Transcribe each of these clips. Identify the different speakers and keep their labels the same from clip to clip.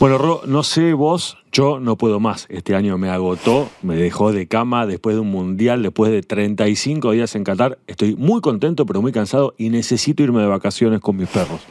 Speaker 1: Bueno, Ro, no sé vos, yo no puedo más. Este año me agotó, me dejó de cama después de un mundial, después de 35 días en Qatar. Estoy muy contento, pero muy cansado y necesito irme de vacaciones con mis perros.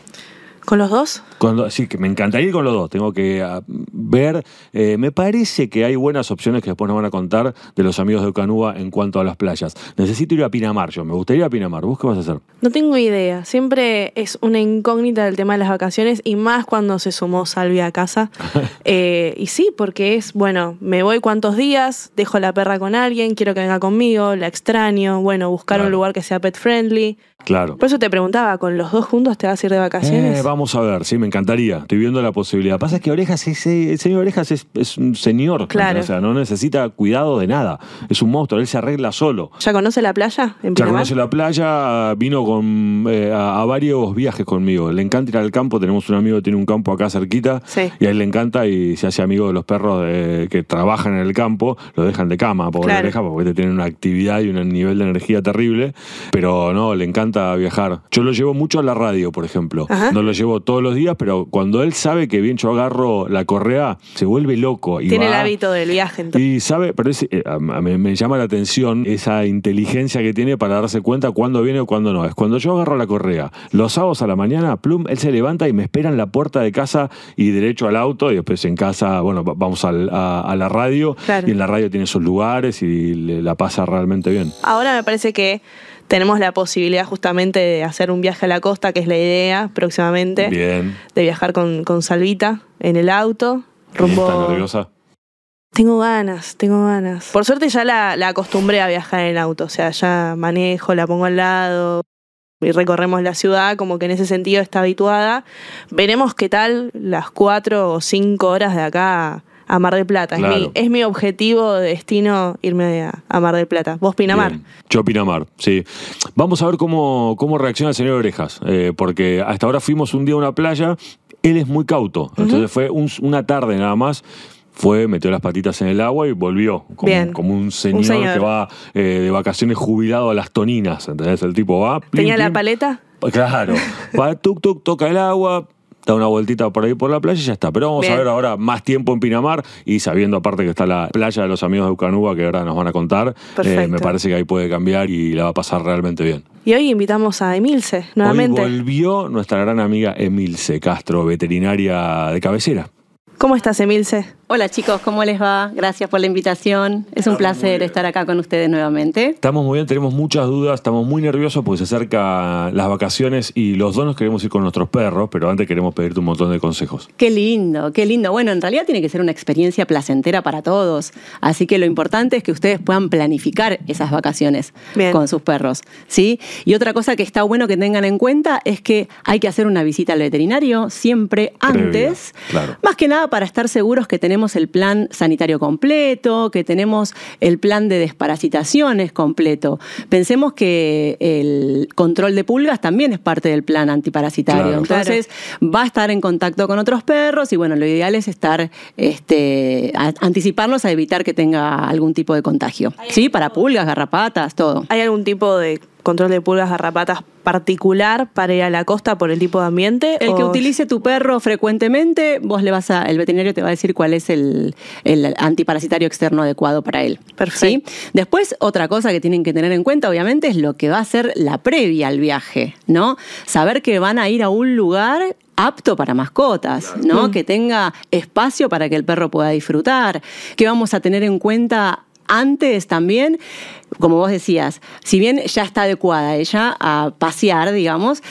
Speaker 2: ¿Con los dos?
Speaker 1: Con, sí, que me encantaría ir con los dos. Tengo que ah, ver. eh, me parece que hay buenas opciones que después nos van a contar de los amigos de Ucanúa en cuanto a las playas. Necesito ir a Pinamar, yo. Me gustaría ir a Pinamar. ¿Vos qué vas a hacer?
Speaker 2: No tengo idea. Siempre es una incógnita del tema de las vacaciones y más cuando se sumó Salvi a casa. Eh, y sí, porque es, bueno, me voy cuántos días, dejo la perra con alguien, quiero que venga conmigo, la extraño, bueno, buscar
Speaker 1: Claro.
Speaker 2: un lugar que sea pet friendly.
Speaker 1: Claro.
Speaker 2: Por eso te preguntaba, ¿con los dos juntos te vas a ir de vacaciones?
Speaker 1: Eh, vamos a ver, sí, me encantaría. Estoy viendo la posibilidad. Pasa que Orejas, ese, el señor Orejas es, es un señor.
Speaker 2: Claro.
Speaker 1: O sea, no necesita cuidado de nada. Es un monstruo, él se arregla solo.
Speaker 2: ¿Ya conoce la playa en
Speaker 1: Ya
Speaker 2: Pinamar?
Speaker 1: conoce la playa, vino con, eh, a, a varios viajes conmigo. Le encanta ir al campo, tenemos un amigo que tiene un campo acá cerquita
Speaker 2: Sí.
Speaker 1: y a él le encanta y se hace amigo de los perros de- que trabajan en el campo, lo dejan de cama, pobre
Speaker 2: Claro.
Speaker 1: oreja, porque tienen una actividad y un nivel de energía terrible, pero no, le encanta viajar. Yo lo llevo mucho a la radio, por ejemplo.
Speaker 2: Ajá.
Speaker 1: No lo llevo todos los días, pero cuando él sabe que bien yo agarro la correa, se vuelve loco. Y
Speaker 2: Tiene el hábito del viaje. entonces.
Speaker 1: y sabe, pero es- eh, me, me llama la atención esa inteligencia que tiene para darse cuenta cuándo viene o cuándo no. Es cuando yo agarro la correa, los sábados a la mañana, plum, él se levanta y me espera en la puerta de casa y derecho al auto y después en casa, bueno, va- vamos al- a, a la radio
Speaker 2: Claro.
Speaker 1: y en la radio tiene sus lugares y le- la pasa realmente bien.
Speaker 2: Ahora me parece que tenemos la posibilidad justamente de hacer un viaje a la costa, que es la idea próximamente,
Speaker 1: Bien.
Speaker 2: de viajar con, con Salvita en el auto,
Speaker 1: ¿Y
Speaker 2: rumbo...
Speaker 1: ¿Estás nerviosa?
Speaker 2: Tengo ganas, tengo ganas. Por suerte ya la, la acostumbré a viajar en auto, o sea, ya manejo, la pongo al lado y recorremos la ciudad, como que en ese sentido está habituada. Veremos qué tal las cuatro o cinco horas de acá a Mar del Plata. Es, mi, es mi objetivo de destino irme a, a Mar del Plata. ¿Vos, Pinamar?
Speaker 1: Bien. Yo Pinamar, sí. Vamos a ver cómo, cómo reacciona el señor Orejas, eh, porque hasta ahora fuimos un día a una playa, él es muy cauto, entonces fue un- una tarde nada más. Fue, metió las patitas en el agua y volvió. Como,
Speaker 2: Bien.
Speaker 1: como un señor,
Speaker 2: señor.
Speaker 1: que va eh, de vacaciones jubilado a las toninas. ¿Entendés? El tipo va. plim,
Speaker 2: ¿Tenía la paleta?
Speaker 1: Claro. Va, tuk, tuk, toca el agua, da una vueltita por ahí por la playa y ya está. Pero vamos
Speaker 2: Bien.
Speaker 1: a ver ahora más tiempo en Pinamar y sabiendo aparte que está la playa de los amigos de Ucanúa que ahora nos van a contar, eh, me parece que ahí puede cambiar y la va a pasar realmente bien.
Speaker 2: Y hoy invitamos a Emilce, nuevamente.
Speaker 1: Hoy volvió nuestra gran amiga Emilce Castro, veterinaria de cabecera.
Speaker 2: ¿Cómo estás, Emilce?
Speaker 3: Hola chicos, ¿cómo les va? Gracias por la invitación. Es un placer estar acá con ustedes nuevamente.
Speaker 1: Estamos muy bien, tenemos muchas dudas, estamos muy nerviosos porque se acercan las vacaciones y los dos nos queremos ir con nuestros perros, pero antes queremos pedirte un montón de consejos.
Speaker 3: Qué lindo, qué lindo. Bueno, en realidad tiene que ser una experiencia placentera para todos. Así que lo importante es que ustedes puedan planificar esas vacaciones
Speaker 2: Bien.
Speaker 3: con sus perros. ¿sí? Y otra cosa que está bueno que tengan en cuenta es que hay que hacer una visita al veterinario siempre
Speaker 1: Previa,
Speaker 3: antes.
Speaker 1: claro.
Speaker 3: Más que nada para estar seguros que tenemos el plan sanitario completo, que tenemos el plan de desparasitaciones completo. Pensemos que el control de pulgas también es parte del plan antiparasitario.
Speaker 1: Claro.
Speaker 3: Entonces, va a estar en contacto con otros perros y bueno, lo ideal es estar, este, a- anticiparnos a evitar que tenga algún tipo de contagio. ¿Sí? Para pulgas, garrapatas, todo.
Speaker 2: ¿Hay algún tipo de control de pulgas garrapatas particular para ir a la costa por el tipo de ambiente?
Speaker 3: El que utilice tu perro frecuentemente, vos le vas a, el veterinario te va a decir cuál es el, el antiparasitario externo adecuado para él.
Speaker 2: Perfecto.
Speaker 3: ¿Sí? Después, otra cosa que tienen que tener en cuenta, obviamente, es lo que va a ser la previa al viaje, ¿no? Saber que van a ir a un lugar apto para mascotas, ¿no? Que tenga espacio para que el perro pueda disfrutar, que vamos a tener en cuenta antes también, como vos decías, si bien ya está adecuada ella a pasear, digamos,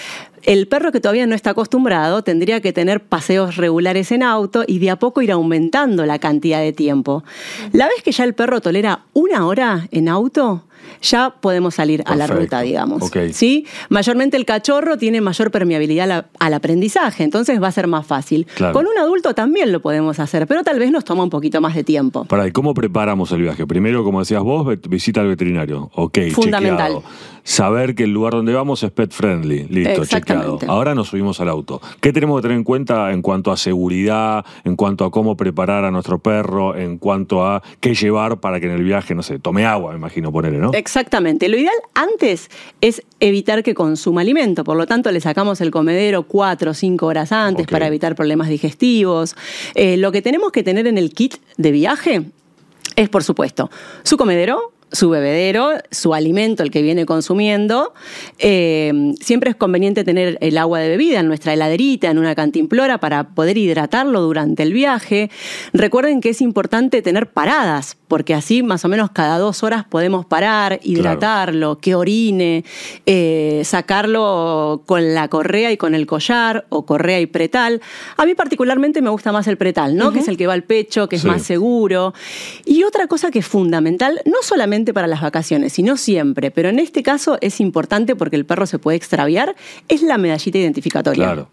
Speaker 3: el perro que todavía no está acostumbrado tendría que tener paseos regulares en auto y de a poco ir aumentando la cantidad de tiempo. La vez que ya el perro tolera una hora en auto, ya podemos salir a la ruta, digamos.
Speaker 1: Ok.
Speaker 3: ¿Sí? Mayormente el cachorro tiene mayor permeabilidad al, al aprendizaje, entonces va a ser más fácil.
Speaker 1: Claro.
Speaker 3: Con un adulto también lo podemos hacer, pero tal vez nos toma un poquito más de tiempo.
Speaker 1: Para, ¿y cómo preparamos el viaje? Primero, como decías vos, visita al veterinario. Ok,
Speaker 3: Fundamental.
Speaker 1: chequeado. Saber que el lugar donde vamos es pet friendly. Listo, chequeado. Ahora nos subimos al auto. ¿Qué tenemos que tener en cuenta en cuanto a seguridad, en cuanto a cómo preparar a nuestro perro, en cuanto a qué llevar para que en el viaje, no sé, tome agua, me imagino ponerle, ¿no?
Speaker 3: Exactamente. Lo ideal antes es evitar que consuma alimento. Por lo tanto, le sacamos el comedero cuatro o cinco horas antes para evitar problemas digestivos. Eh, lo que tenemos que tener en el kit de viaje es, por supuesto, su comedero, su bebedero, su alimento, el que viene consumiendo. Eh, siempre es conveniente tener el agua de bebida en nuestra heladerita, en una cantimplora, para poder hidratarlo durante el viaje. Recuerden que es importante tener paradas, porque así más o menos cada dos horas podemos parar, hidratarlo, que orine, eh, sacarlo con la correa y con el collar, o correa y pretal. A mí particularmente me gusta más el pretal, ¿no? Que es el que va al pecho, que es más seguro. Y otra cosa que es fundamental, no solamente para las vacaciones, sino siempre, pero en este caso es importante porque el perro se puede extraviar, es la medallita identificatoria.
Speaker 1: Claro.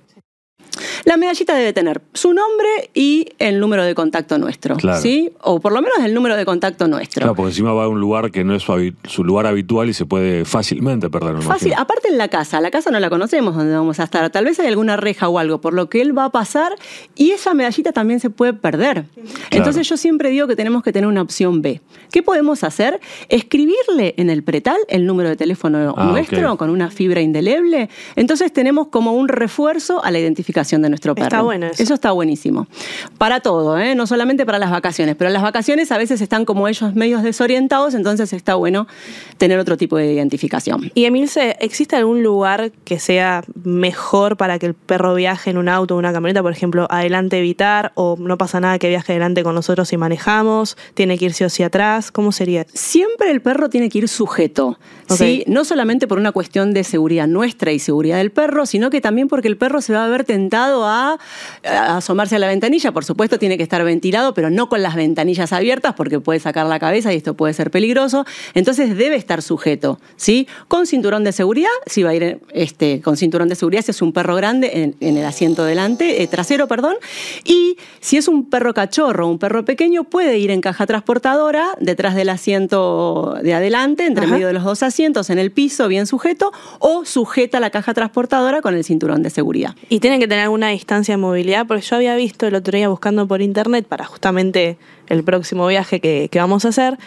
Speaker 3: La medallita debe tener su nombre y el número de contacto nuestro,
Speaker 1: Claro.
Speaker 3: ¿sí? O por lo menos el número de contacto nuestro.
Speaker 1: Claro, porque encima va a un lugar que no es su, lugar habitual y se puede fácilmente perder.
Speaker 3: Fácil,
Speaker 1: imagino.
Speaker 3: aparte en la casa, la casa no la conocemos donde vamos a estar, tal vez hay alguna reja o algo, por lo que él va a pasar y esa medallita también se puede perder. Entonces yo siempre digo que tenemos que tener una opción B. ¿Qué podemos hacer? Escribirle en el pretal el número de teléfono
Speaker 1: Ah,
Speaker 3: nuestro con una fibra indeleble, entonces tenemos como un refuerzo a la identificación de nuestro perro.
Speaker 2: Está bueno eso.
Speaker 3: está buenísimo. Para todo, ¿eh? no solamente para las vacaciones, pero las vacaciones a veces están como ellos medios desorientados, entonces está bueno tener otro tipo de identificación.
Speaker 2: Y Emilce, ¿existe algún lugar que sea mejor para que el perro viaje en un auto o una camioneta? Por ejemplo, adelante evitar o no pasa nada que viaje adelante con nosotros si manejamos, tiene que ir sí o sí atrás, ¿cómo sería?
Speaker 3: Siempre el perro tiene que ir sujeto. ¿sí? No solamente por una cuestión de seguridad nuestra y seguridad del perro, sino que también porque el perro se va a ver tentado a, a asomarse a la ventanilla. Por supuesto, tiene que estar ventilado, pero no con las ventanillas abiertas porque puede sacar la cabeza y esto puede ser peligroso. Entonces debe estar sujeto, ¿sí? Con cinturón de seguridad, si va a ir este, con cinturón de seguridad, si es un perro grande en, en el asiento delante, eh, trasero, perdón. Y si es un perro cachorro, un perro pequeño, puede ir en caja transportadora, detrás del asiento de adelante, entre
Speaker 2: Ajá.
Speaker 3: medio de los dos asientos, en el piso, bien sujeto, o sujeta la caja transportadora con el cinturón de seguridad.
Speaker 2: Y tienen que tener alguna distancia de movilidad, porque yo había visto el otro día buscando por internet para justamente el próximo viaje que, que vamos a hacer,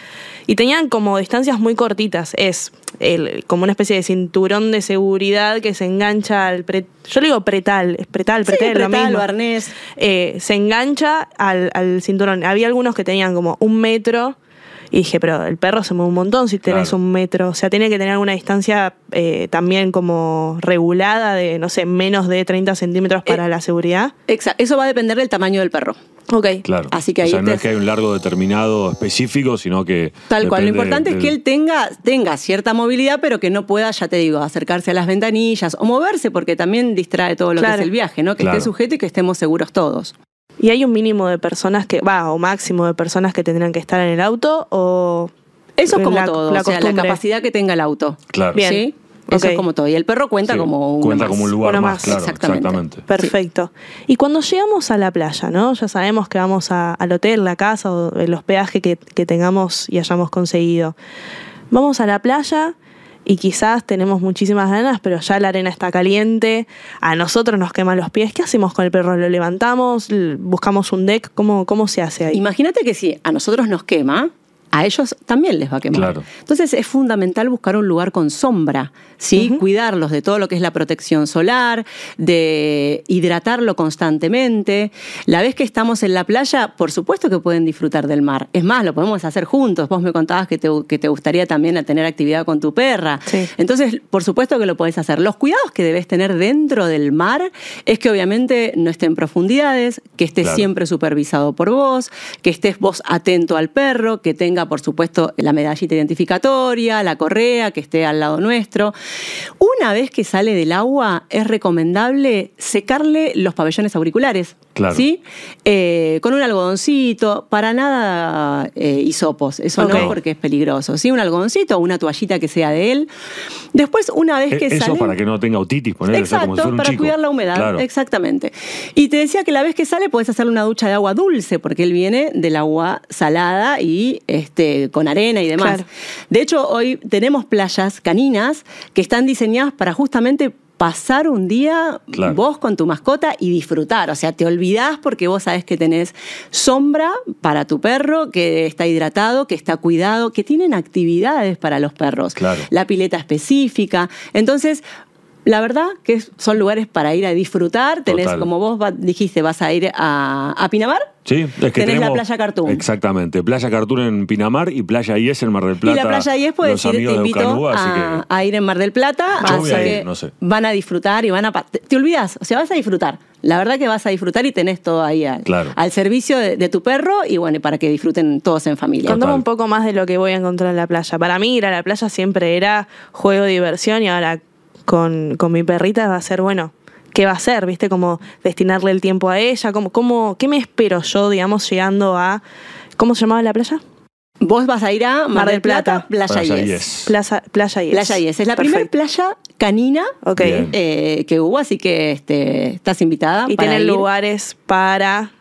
Speaker 2: y tenían como distancias muy cortitas. Es el- como una especie de cinturón de seguridad que se engancha al... pre- yo le digo pretal, es pretal,
Speaker 3: Sí,
Speaker 2: pretal, lo mismo.
Speaker 3: o arnés.
Speaker 2: Eh, se engancha al, al cinturón. Había algunos que tenían como un metro. Y dije, pero el perro se mueve un montón si tenés
Speaker 1: Claro.
Speaker 2: un metro. O sea, tiene que tener alguna distancia eh, también como regulada de, no sé, menos de 30 centímetros para la seguridad.
Speaker 3: Exacto. Eso va a depender del tamaño del perro.
Speaker 2: Ok.
Speaker 1: Claro.
Speaker 3: Así que
Speaker 1: o
Speaker 3: ahí
Speaker 1: sea, no
Speaker 3: te-
Speaker 1: es que hay un largo determinado específico, sino que.
Speaker 3: Tal cual. Lo importante es que él tenga, tenga cierta movilidad, pero que no pueda, ya te digo, acercarse a las ventanillas o moverse, porque también distrae todo lo que es el viaje, ¿no? Que
Speaker 1: Claro.
Speaker 3: esté sujeto y que estemos seguros todos.
Speaker 2: ¿Y hay un mínimo de personas que, va, o máximo de personas que tendrán que estar en el auto? ¿O
Speaker 3: Eso es como
Speaker 2: la-
Speaker 3: todo,
Speaker 2: la
Speaker 3: o sea, la
Speaker 2: costumbre?
Speaker 3: capacidad que tenga el auto.
Speaker 1: Claro.
Speaker 2: Bien.
Speaker 3: ¿Sí? Eso es como todo. Y el perro cuenta
Speaker 1: Sí,
Speaker 3: como un
Speaker 1: cuenta como un lugar
Speaker 2: Uno
Speaker 1: más,
Speaker 2: más.
Speaker 1: claro.
Speaker 3: Exactamente.
Speaker 1: Exactamente.
Speaker 2: Perfecto. Y cuando llegamos a la playa, ¿no? Ya sabemos que vamos a- al hotel, la casa o el hospedaje que, que tengamos y hayamos conseguido. Vamos a la playa y quizás tenemos muchísimas ganas, pero ya la arena está caliente, a nosotros nos queman los pies. ¿Qué hacemos con el perro? ¿Lo levantamos? ¿Buscamos un deck? ¿Cómo, cómo se hace ahí?
Speaker 3: Imagínate que si a nosotros nos quema, a ellos también les va a quemar.
Speaker 1: Claro.
Speaker 3: Entonces es fundamental buscar un lugar con sombra, ¿sí? Cuidarlos de todo lo que es la protección solar, de hidratarlo constantemente. La vez que estamos en la playa, por supuesto que pueden disfrutar del mar. Es más, lo podemos hacer juntos. Vos me contabas que te, que te gustaría también tener actividad con tu perra.
Speaker 2: Sí.
Speaker 3: Entonces, por supuesto que lo podés hacer. Los cuidados que debes tener dentro del mar es que obviamente no esté en profundidades, que esté
Speaker 1: Claro.
Speaker 3: siempre supervisado por vos, que estés vos atento al perro, que tenga, por supuesto, la medallita identificatoria, la correa, que esté al lado nuestro. Una vez que sale del agua, es recomendable secarle los pabellones auriculares.
Speaker 1: Claro.
Speaker 3: ¿Sí? Eh, con un algodoncito, para nada eh, hisopos, eso no, porque es peligroso. ¿Sí? Un algodoncito o una toallita que sea de él. Después, una vez que
Speaker 1: Eh, Eso
Speaker 3: sale.
Speaker 1: para que no tenga otitis, ponerle, o sea,
Speaker 3: Exacto,
Speaker 1: como si fuera un
Speaker 3: para
Speaker 1: chico.
Speaker 3: cuidar la humedad,
Speaker 1: Claro.
Speaker 3: exactamente. Y te decía que la vez que sale puedes hacerle una ducha de agua dulce, porque él viene del agua salada y este, con arena y demás.
Speaker 2: Claro.
Speaker 3: De hecho, hoy tenemos playas caninas que están diseñadas para justamente pasar un día
Speaker 1: Claro.
Speaker 3: vos con tu mascota y disfrutar. O sea, te olvidás porque vos sabés que tenés sombra para tu perro, que está hidratado, que está cuidado, que tienen actividades para los perros.
Speaker 1: Claro.
Speaker 3: La pileta específica. Entonces, la verdad que son lugares para ir a disfrutar. Tenés,
Speaker 1: Total.
Speaker 3: como vos dijiste, vas a ir a, a Pinamar.
Speaker 1: Sí, es que
Speaker 3: Tenés la playa Cartoon.
Speaker 1: Exactamente, Playa Cartoon en Pinamar y Playa IES en Mar del Plata.
Speaker 3: y la playa 10 puedes
Speaker 1: los
Speaker 3: ir, te
Speaker 1: de
Speaker 3: invito
Speaker 1: Ucanúa,
Speaker 3: a,
Speaker 1: que
Speaker 3: a ir en Mar del Plata,
Speaker 1: Yo
Speaker 3: así
Speaker 1: voy a ir,
Speaker 3: que
Speaker 1: no sé.
Speaker 3: van a disfrutar y van a... Te, te olvidas, o sea, vas a disfrutar. La verdad que vas a disfrutar y tenés todo ahí al,
Speaker 1: Claro.
Speaker 3: al servicio de, de tu perro y bueno, para que disfruten todos en familia.
Speaker 1: Total.
Speaker 2: Contame un poco más de lo que voy a encontrar en la playa. Para mí ir a la playa siempre era juego, diversión y ahora con, con mi perrita va a ser, bueno, ¿qué va a ser? ¿Viste? Como destinarle el tiempo a ella. Como, como, ¿Qué me espero yo, digamos, llegando a... ¿Cómo se llamaba la playa?
Speaker 3: Vos vas a ir a Mar, del Plata, Playa,
Speaker 1: Playa
Speaker 3: Yes.
Speaker 1: Yes.
Speaker 2: Plaza, playa Yes.
Speaker 3: Playa Yes. Es la primera playa canina
Speaker 2: Ok.
Speaker 1: Bien.
Speaker 3: eh, que hubo, así que este, estás invitada.
Speaker 2: Y
Speaker 3: para
Speaker 2: tienen
Speaker 3: ir.
Speaker 2: lugares para...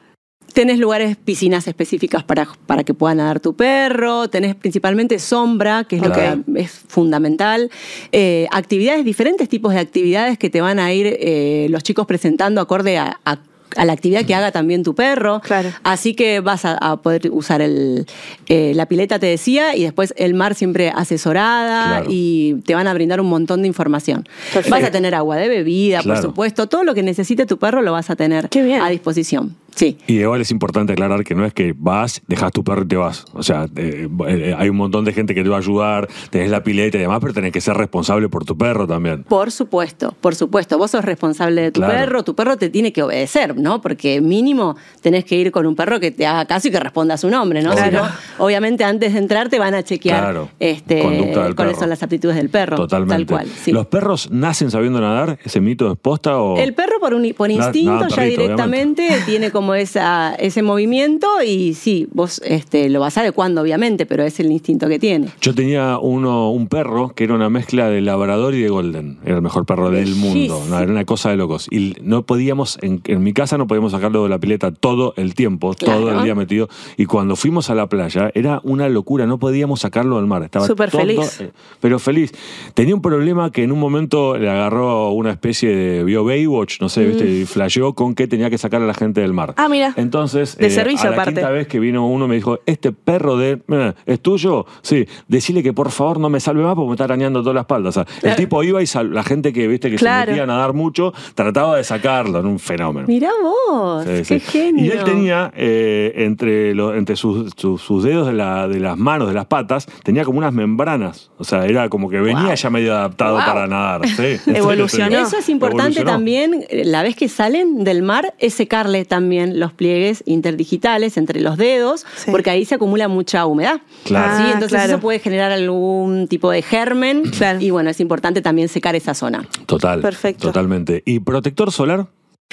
Speaker 3: Tenés lugares, piscinas específicas para, para que pueda nadar tu perro, tenés principalmente sombra, que es lo que es fundamental, eh, actividades, diferentes tipos de actividades que te van a ir eh, los chicos presentando acorde a, a- a la actividad que haga también tu perro.
Speaker 2: Claro.
Speaker 3: Así que vas a, a poder usar el, eh, la pileta, te decía, y después el mar siempre asesorada
Speaker 1: Claro.
Speaker 3: y te van a brindar un montón de información.
Speaker 2: Perfecto.
Speaker 3: Vas a tener agua de bebida,
Speaker 1: Claro.
Speaker 3: por supuesto, todo lo que necesite tu perro lo vas a tener
Speaker 2: Qué bien.
Speaker 3: a disposición. Sí.
Speaker 1: Y igual es importante aclarar que no es que vas, dejas tu perro y te vas. O sea, eh, eh, hay un montón de gente que te va a ayudar, tenés la pileta y demás, pero tenés que ser responsable por tu perro también.
Speaker 3: Por supuesto, por supuesto. Vos sos responsable de tu
Speaker 1: Claro.
Speaker 3: perro, tu perro te tiene que obedecer, ¿no? Porque mínimo tenés que ir con un perro que te haga caso y que responda a su nombre, ¿no? Si no, obviamente antes de entrar te van a chequear
Speaker 1: Claro.
Speaker 3: este, cuáles
Speaker 1: perro.
Speaker 3: son las aptitudes del perro.
Speaker 1: Totalmente.
Speaker 3: Tal cual. sí.
Speaker 1: ¿Los perros nacen sabiendo nadar? ¿Ese mito es posta o...?
Speaker 3: El perro por, un- por instinto
Speaker 1: nada,
Speaker 3: ya
Speaker 1: perrito,
Speaker 3: directamente tiene como esa, ese movimiento y sí, vos este, lo vas adecuando obviamente, pero es el instinto que tiene.
Speaker 1: Yo tenía uno, un perro que era una mezcla de labrador y de golden. Era el mejor perro del mundo. No, era una cosa de locos. Y no podíamos, en, en mi casa no podíamos sacarlo de la pileta todo el tiempo, todo el día metido. Y cuando fuimos a la playa, era una locura. No podíamos sacarlo del mar. Estaba
Speaker 2: Súper feliz.
Speaker 1: eh, pero feliz. Tenía un problema que en un momento le agarró una especie de. vio Baywatch, no sé, ¿viste? Y flasheó con que tenía que sacar a la gente del mar.
Speaker 2: Ah, mira.
Speaker 1: Entonces, eh,
Speaker 2: De servicio
Speaker 1: a la
Speaker 2: aparte.
Speaker 1: quinta vez que vino uno me dijo, este perro de... eh, ¿Es tuyo? Sí. Decirle que por favor no me salve más porque me está arañando toda la espalda. O sea, el tipo iba y sal- la gente que, viste, que
Speaker 2: Claro.
Speaker 1: se metía a nadar mucho, trataba de sacarlo. Era un fenómeno.
Speaker 3: Mirá vos,
Speaker 1: Sí,
Speaker 3: qué
Speaker 1: sí.
Speaker 3: genio.
Speaker 1: Y él tenía eh, entre, lo- entre sus, sus- sus dedos de, la- de las manos, de las patas, tenía como unas membranas. O sea, era como que venía
Speaker 3: Wow.
Speaker 1: ya medio adaptado
Speaker 3: Wow.
Speaker 1: para nadar. Sí, en serio,
Speaker 2: Evolucionó.
Speaker 1: te digo.
Speaker 3: Eso es importante
Speaker 1: Evolucionó.
Speaker 3: también, eh, la vez que salen del mar, es secarle también los pliegues interdigitales entre los dedos,
Speaker 2: Sí.
Speaker 3: porque ahí se acumula mucha humedad.
Speaker 1: Claro.
Speaker 3: ¿sí?
Speaker 2: Ah,
Speaker 3: Entonces
Speaker 2: claro.
Speaker 3: eso puede generar algún tipo de germen.
Speaker 2: Claro.
Speaker 3: Y bueno, es importante también secar esa zona.
Speaker 1: Total.
Speaker 2: Perfecto.
Speaker 1: Totalmente. ¿Y protector solar?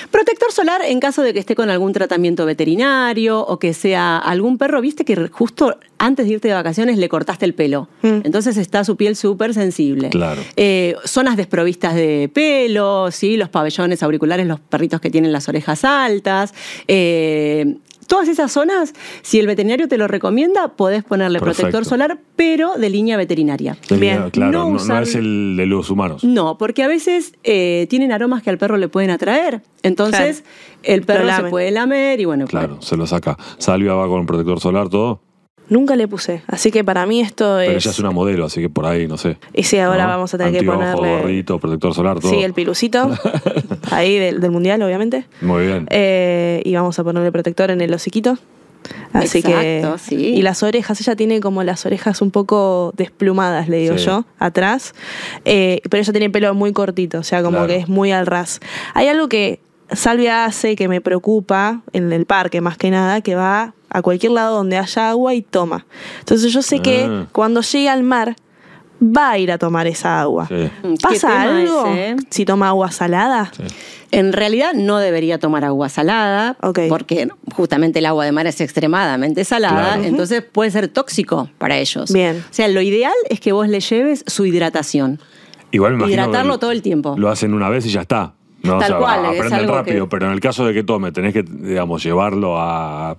Speaker 3: Protector solar en caso de que esté con algún tratamiento veterinario o que sea algún perro, viste que justo antes de irte de vacaciones le cortaste el pelo.
Speaker 2: Mm.
Speaker 3: Entonces está su piel súper sensible.
Speaker 1: Claro.
Speaker 3: Eh, zonas desprovistas de pelo, ¿sí? los pabellones auriculares, los perritos que tienen las orejas altas. eh, Todas esas zonas, si el veterinario te lo recomienda, podés ponerle protector solar, pero de línea veterinaria.
Speaker 2: Bien.
Speaker 1: Claro,
Speaker 3: No
Speaker 1: no, es el de los humanos.
Speaker 3: No, porque a veces eh, tienen aromas que al perro le pueden atraer. Entonces,
Speaker 2: Claro.
Speaker 3: el perro se puede lamer y bueno,
Speaker 1: Claro, se lo saca. Salvia va con protector solar, todo.
Speaker 2: Nunca le puse. Así que para mí esto
Speaker 1: Pero
Speaker 2: es.
Speaker 1: ella es una modelo, así que por ahí, no sé.
Speaker 2: Y sí, ahora
Speaker 1: ¿no?
Speaker 2: vamos a tener que ponerle.
Speaker 1: gorrito, protector solar, todo.
Speaker 2: Sí, el pilucito. ahí del, del mundial, obviamente.
Speaker 1: Muy bien.
Speaker 2: Eh, y vamos a ponerle protector en el hociquito. Así
Speaker 3: Exacto,
Speaker 2: que.
Speaker 3: sí.
Speaker 2: Y las orejas, ella tiene como las orejas un poco desplumadas, le digo
Speaker 1: Sí.
Speaker 2: yo, atrás. Eh, pero ella tiene pelo muy cortito, o sea, como
Speaker 1: Claro.
Speaker 2: que es muy al ras. Hay algo que Salvia hace que me preocupa en el parque, más que nada, que va a cualquier lado donde haya agua y toma. Entonces yo sé que
Speaker 1: Ah.
Speaker 2: cuando llegue al mar va a ir a tomar esa agua.
Speaker 1: Sí.
Speaker 3: Mm, ¿Qué
Speaker 2: ¿Pasa algo
Speaker 3: ese, eh?
Speaker 2: si toma agua salada?
Speaker 1: Sí.
Speaker 3: En realidad no debería tomar agua salada, porque justamente el agua de mar es extremadamente salada,
Speaker 1: Claro.
Speaker 3: entonces puede ser tóxico para ellos.
Speaker 2: Bien.
Speaker 3: O sea, lo ideal es que vos le lleves su hidratación.
Speaker 1: Igual me imagino
Speaker 3: Hidratarlo
Speaker 1: que
Speaker 3: todo el tiempo.
Speaker 1: Lo hacen una vez y ya está. No,
Speaker 3: Tal
Speaker 1: o sea,
Speaker 3: cual, es
Speaker 1: aprenden
Speaker 3: algo
Speaker 1: rápido,
Speaker 3: que-
Speaker 1: pero en el caso de que tome, tenés que, digamos, llevarlo a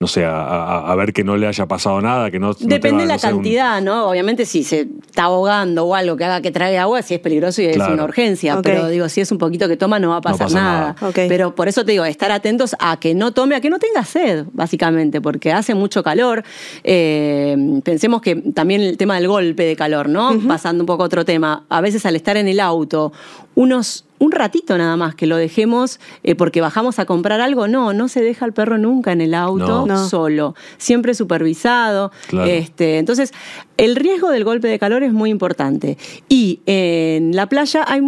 Speaker 1: no sé, a, a- a ver que no le haya pasado nada, que no... no
Speaker 3: Depende de la
Speaker 1: no sé, un-
Speaker 3: cantidad, ¿no? Obviamente si se está ahogando o algo que haga que trague agua, si es peligroso y es
Speaker 1: Claro.
Speaker 3: una urgencia. Pero digo, si es un poquito que toma, no va a pasar
Speaker 1: pasa
Speaker 3: nada. Pero por eso te digo, estar atentos a que no tome, a que no tenga sed, básicamente, porque hace mucho calor. Eh, pensemos que también el tema del golpe de calor, ¿no? Pasando un poco a otro tema. A veces al estar en el auto, unos un ratito nada más que lo dejemos eh, porque bajamos a comprar algo, no, no se deja el perro nunca en el auto
Speaker 1: No.
Speaker 3: Solo, siempre supervisado.
Speaker 1: Claro.
Speaker 3: Este, entonces, el riesgo del golpe de calor es muy importante. Y en la playa hay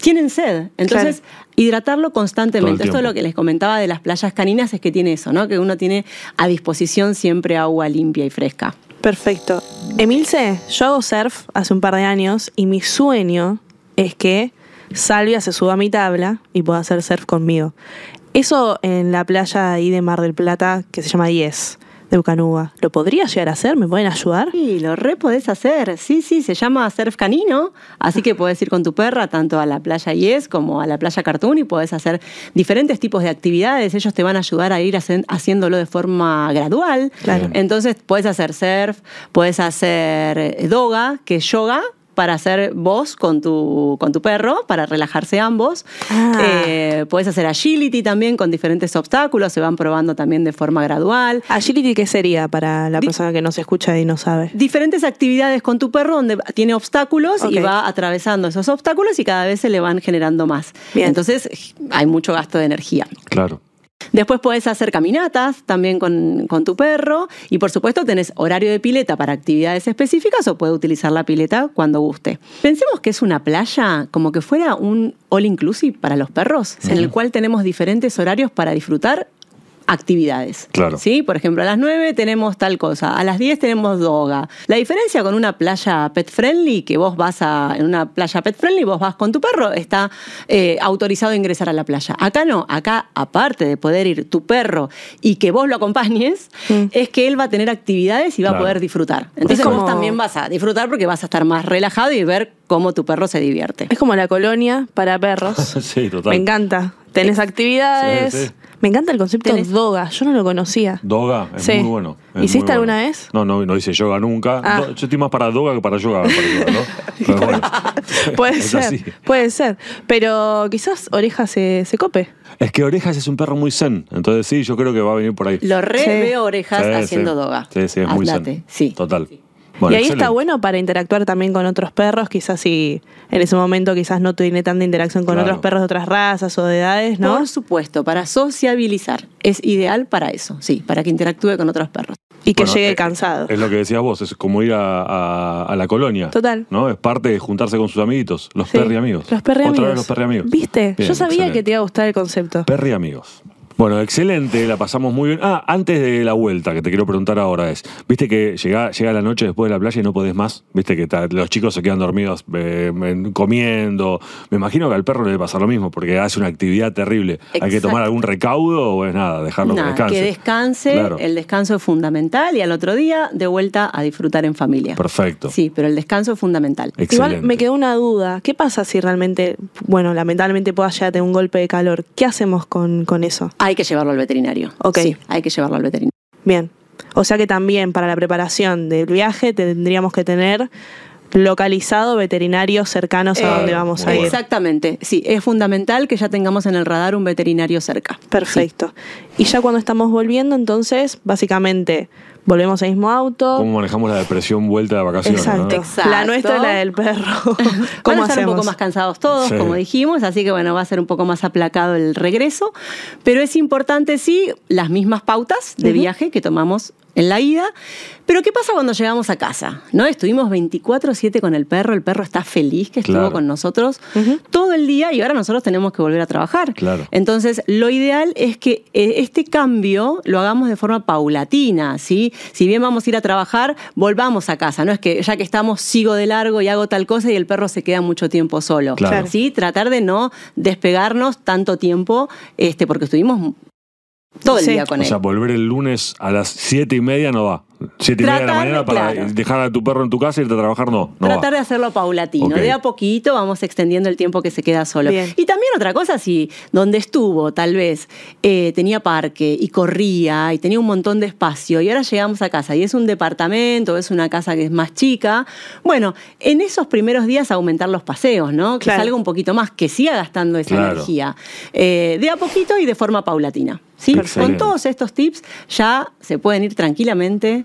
Speaker 3: tienen sed, entonces hidratarlo constantemente. Esto es lo que les comentaba de las playas caninas, es que tiene eso, ¿no? Que uno tiene a disposición siempre agua limpia y fresca.
Speaker 2: Perfecto. Emilce, yo hago surf hace un par de años y mi sueño es que Salvia se suba a mi tabla y pueda hacer surf conmigo. Eso en la playa ahí de Mar del Plata, que se llama Yes, de Ucanuba. ¿Lo podría llegar a hacer? ¿Me pueden ayudar?
Speaker 3: Sí, lo re podés hacer. Sí, sí, se llama surf canino, así que podés ir con tu perra tanto a la playa Yes como a la playa Cartoon y podés hacer diferentes tipos de actividades. Ellos te van a ayudar a ir hacen- haciéndolo de forma gradual.
Speaker 2: Claro.
Speaker 3: Entonces podés hacer surf, podés hacer eh, doga, que es yoga para hacer vos con tu, con tu perro, para relajarse ambos.
Speaker 2: Ah.
Speaker 3: Eh, podés hacer agility también con diferentes obstáculos, se van probando también de forma gradual.
Speaker 2: Agility, ¿qué sería para la
Speaker 3: Di-
Speaker 2: persona que no se escucha y no sabe?
Speaker 3: diferentes actividades con tu perro donde tiene obstáculos y va atravesando esos obstáculos y cada vez se le van generando más.
Speaker 2: Bien.
Speaker 3: Entonces hay mucho gasto de energía.
Speaker 1: Claro.
Speaker 3: Después podés hacer caminatas también con, con tu perro y por supuesto tenés horario de pileta para actividades específicas o puede utilizar la pileta cuando guste. Pensemos que es una playa como que fuera un all inclusive para los perros, en el cual tenemos diferentes horarios para disfrutar actividades.
Speaker 1: Claro.
Speaker 3: ¿Sí? Por ejemplo, a las 9 tenemos tal cosa, a las 10 tenemos doga. La diferencia con una playa pet friendly, que vos vas a, en una playa pet friendly, vos vas con tu perro, está eh, autorizado a ingresar a la playa. Acá no, acá aparte de poder ir tu perro y que vos lo acompañes,
Speaker 2: Mm.
Speaker 3: es que él va a tener actividades y va
Speaker 1: Claro.
Speaker 3: a poder disfrutar. Entonces
Speaker 2: como-
Speaker 3: vos también vas a disfrutar porque vas a estar más relajado y ver cómo tu perro se divierte.
Speaker 2: Es como la colonia para perros.
Speaker 1: sí, total.
Speaker 2: Me encanta. Tenés actividades.
Speaker 1: Sí, sí.
Speaker 2: Me encanta el concepto
Speaker 3: Tenés-
Speaker 2: doga. Yo no lo conocía.
Speaker 1: Doga es
Speaker 2: Sí.
Speaker 1: muy bueno. es
Speaker 2: ¿Hiciste
Speaker 1: muy bueno.
Speaker 2: alguna vez?
Speaker 1: No, no, no hice yoga nunca.
Speaker 2: Ah.
Speaker 1: No, yo estoy más para doga que para yoga, ¿no? Pero bueno.
Speaker 2: Puede ser,
Speaker 1: así.
Speaker 2: puede ser. Pero quizás Oreja se, se cope.
Speaker 1: Es que Orejas es un perro muy zen. Entonces sí, yo creo que va a venir por ahí.
Speaker 3: Lo re
Speaker 2: Sí.
Speaker 3: veo orejas
Speaker 1: Sí,
Speaker 3: haciendo
Speaker 1: sí.
Speaker 3: doga.
Speaker 1: Sí, sí, es muy zen.
Speaker 3: Sí.
Speaker 1: Total.
Speaker 2: Y ahí
Speaker 1: excelente.
Speaker 2: está bueno para interactuar también con otros perros. Quizás si en ese momento quizás no tiene tanta interacción con
Speaker 1: Claro.
Speaker 2: otros perros de otras razas o de edades, ¿no?
Speaker 3: Por supuesto, para sociabilizar. Es ideal para eso, sí, para que interactúe con otros perros.
Speaker 2: Y que
Speaker 1: Bueno,
Speaker 2: llegue
Speaker 1: eh,
Speaker 2: cansado.
Speaker 1: Es lo que decías vos, es como ir a, a- a la colonia.
Speaker 2: Total.
Speaker 1: ¿No? Es parte de juntarse con sus amiguitos, los
Speaker 2: Sí.
Speaker 1: perri amigos.
Speaker 2: Los perri
Speaker 1: Otra
Speaker 2: amigos.
Speaker 1: vez los perri amigos.
Speaker 2: ¿Viste?
Speaker 1: Bien,
Speaker 2: Yo sabía
Speaker 1: excelente.
Speaker 2: que te iba a gustar el concepto.
Speaker 1: Perri amigos. Bueno, excelente, la pasamos muy bien. Ah, antes de la vuelta, que te quiero preguntar ahora es, viste que llega, llega la noche después de la playa y no podés más, viste que ta- los chicos se quedan dormidos eh, en- comiendo. Me imagino que al perro le debe pasar lo mismo, porque hace una actividad terrible. ¿Hay que tomar algún recaudo o es nada, dejarlo
Speaker 3: Nada,
Speaker 1: que descanse?
Speaker 3: que descanse,
Speaker 1: Claro.
Speaker 3: el descanso es fundamental y al otro día de vuelta a disfrutar en familia.
Speaker 1: Perfecto.
Speaker 3: Sí, pero el descanso es fundamental.
Speaker 1: Excelente.
Speaker 2: Igual me quedó una duda. ¿Qué pasa si realmente, bueno, lamentablemente pueda llegar a tener un golpe de calor? ¿Qué hacemos con, con eso?
Speaker 3: Hay que llevarlo al veterinario.
Speaker 2: Ok.
Speaker 3: Sí, hay que llevarlo al veterinario.
Speaker 2: Bien. O sea que también para la preparación del viaje tendríamos que tener localizado veterinarios cercanos a
Speaker 3: Eh,
Speaker 2: donde vamos a ir.
Speaker 3: Exactamente, sí, es fundamental que ya tengamos en el radar un veterinario cerca.
Speaker 2: Perfecto. Y ya cuando estamos volviendo, entonces, básicamente, volvemos al mismo auto.
Speaker 1: ¿Cómo manejamos la depresión vuelta de vacaciones? ¿no?
Speaker 2: Exacto.
Speaker 3: Exacto.
Speaker 2: La nuestra y la del perro.
Speaker 3: Van
Speaker 2: ¿Cómo
Speaker 3: a estar un poco más cansados todos,
Speaker 1: Sí.
Speaker 3: como dijimos, así que bueno, va a ser un poco más aplacado el regreso, pero es importante sí las mismas pautas de viaje que tomamos en la ida. Pero ¿qué pasa cuando llegamos a casa? ¿No? Estuvimos 24/7 con el perro, el perro está feliz que estuvo
Speaker 1: Claro.
Speaker 3: con nosotros todo el día y ahora nosotros tenemos que volver a trabajar.
Speaker 1: Claro.
Speaker 3: Entonces, lo ideal es que eh, este cambio lo hagamos de forma paulatina, ¿sí? Si bien vamos a ir a trabajar, volvamos a casa, no es que ya que estamos sigo de largo y hago tal cosa y el perro se queda mucho tiempo solo.
Speaker 1: Claro.
Speaker 3: ¿Sí? Tratar de no despegarnos tanto tiempo, este, porque estuvimos todo el
Speaker 2: Sí.
Speaker 3: día con
Speaker 1: O
Speaker 3: él.
Speaker 1: sea, volver el lunes a las siete y media no va. Siete y media de la mañana para
Speaker 3: claro.
Speaker 1: dejar a tu perro en tu casa y irte a trabajar, no. no
Speaker 3: Tratar
Speaker 1: va.
Speaker 3: de hacerlo paulatino, de a poquito vamos extendiendo el tiempo que se queda solo.
Speaker 2: Bien.
Speaker 3: Y también otra cosa, si donde estuvo tal vez eh, tenía parque y corría y tenía un montón de espacio y ahora llegamos a casa y es un departamento, es una casa que es más chica, bueno, en esos primeros días aumentar los paseos, ¿no? Que
Speaker 2: Claro.
Speaker 3: salga un poquito más, que siga gastando esa
Speaker 1: Claro.
Speaker 3: energía. Eh, de a poquito y de forma paulatina. ¿sí? Con todos estos tips ya se pueden ir tranquilamente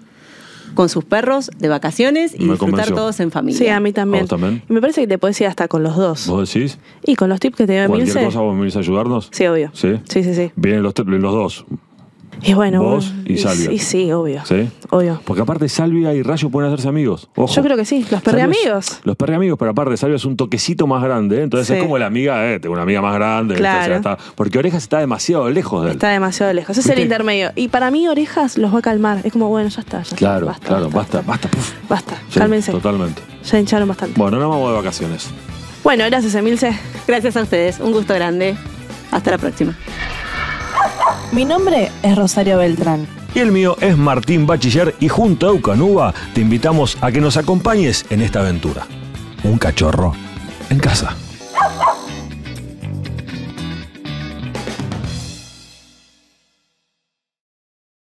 Speaker 3: con sus perros de vacaciones y
Speaker 1: Me
Speaker 3: disfrutar
Speaker 1: convenció.
Speaker 3: todos en familia.
Speaker 2: Sí, a mí también.
Speaker 1: ¿A vos también?
Speaker 2: Y me parece que te puedes ir hasta con los dos.
Speaker 1: ¿Vos decís?
Speaker 2: Y con los tips que te dio
Speaker 1: ¿Cualquier
Speaker 2: Emilce.
Speaker 1: cosa vos me venís a ayudarnos?
Speaker 2: Sí, obvio.
Speaker 1: ¿Sí?
Speaker 2: Sí, sí, sí.
Speaker 1: Vienen los, los dos.
Speaker 2: Y bueno,
Speaker 1: Vos y Salvia.
Speaker 2: Sí, sí, obvio.
Speaker 1: ¿Sí?
Speaker 2: Obvio.
Speaker 1: Porque aparte Salvia y Rayo pueden hacerse amigos. Ojo.
Speaker 2: Yo creo que sí, los
Speaker 1: Salvia es-
Speaker 2: perreamigos.
Speaker 1: Los perreamigos, pero aparte Salvia es un toquecito más grande, ¿eh? entonces
Speaker 2: Sí.
Speaker 1: es como la amiga, eh, tengo una amiga más grande.
Speaker 2: Claro.
Speaker 1: O sea, está- porque Orejas está demasiado lejos de él.
Speaker 2: Está demasiado lejos. Es el intermedio. Y para mí, orejas los va a calmar. Es como, bueno, ya está. Ya está.
Speaker 1: Claro,
Speaker 2: basta,
Speaker 1: claro, basta, basta. puf.
Speaker 2: Basta,
Speaker 1: Sí,
Speaker 2: cálmense.
Speaker 1: Totalmente.
Speaker 2: Ya hincharon bastante.
Speaker 1: Bueno, no vamos de vacaciones.
Speaker 2: Bueno, gracias, Emilce.
Speaker 3: Gracias a ustedes, un gusto grande. Hasta la próxima.
Speaker 4: Mi nombre es Rosario Beltrán.
Speaker 1: Y el mío es Martín Bachiller y junto a Eucanúa te invitamos a que nos acompañes en esta aventura. Un cachorro en casa.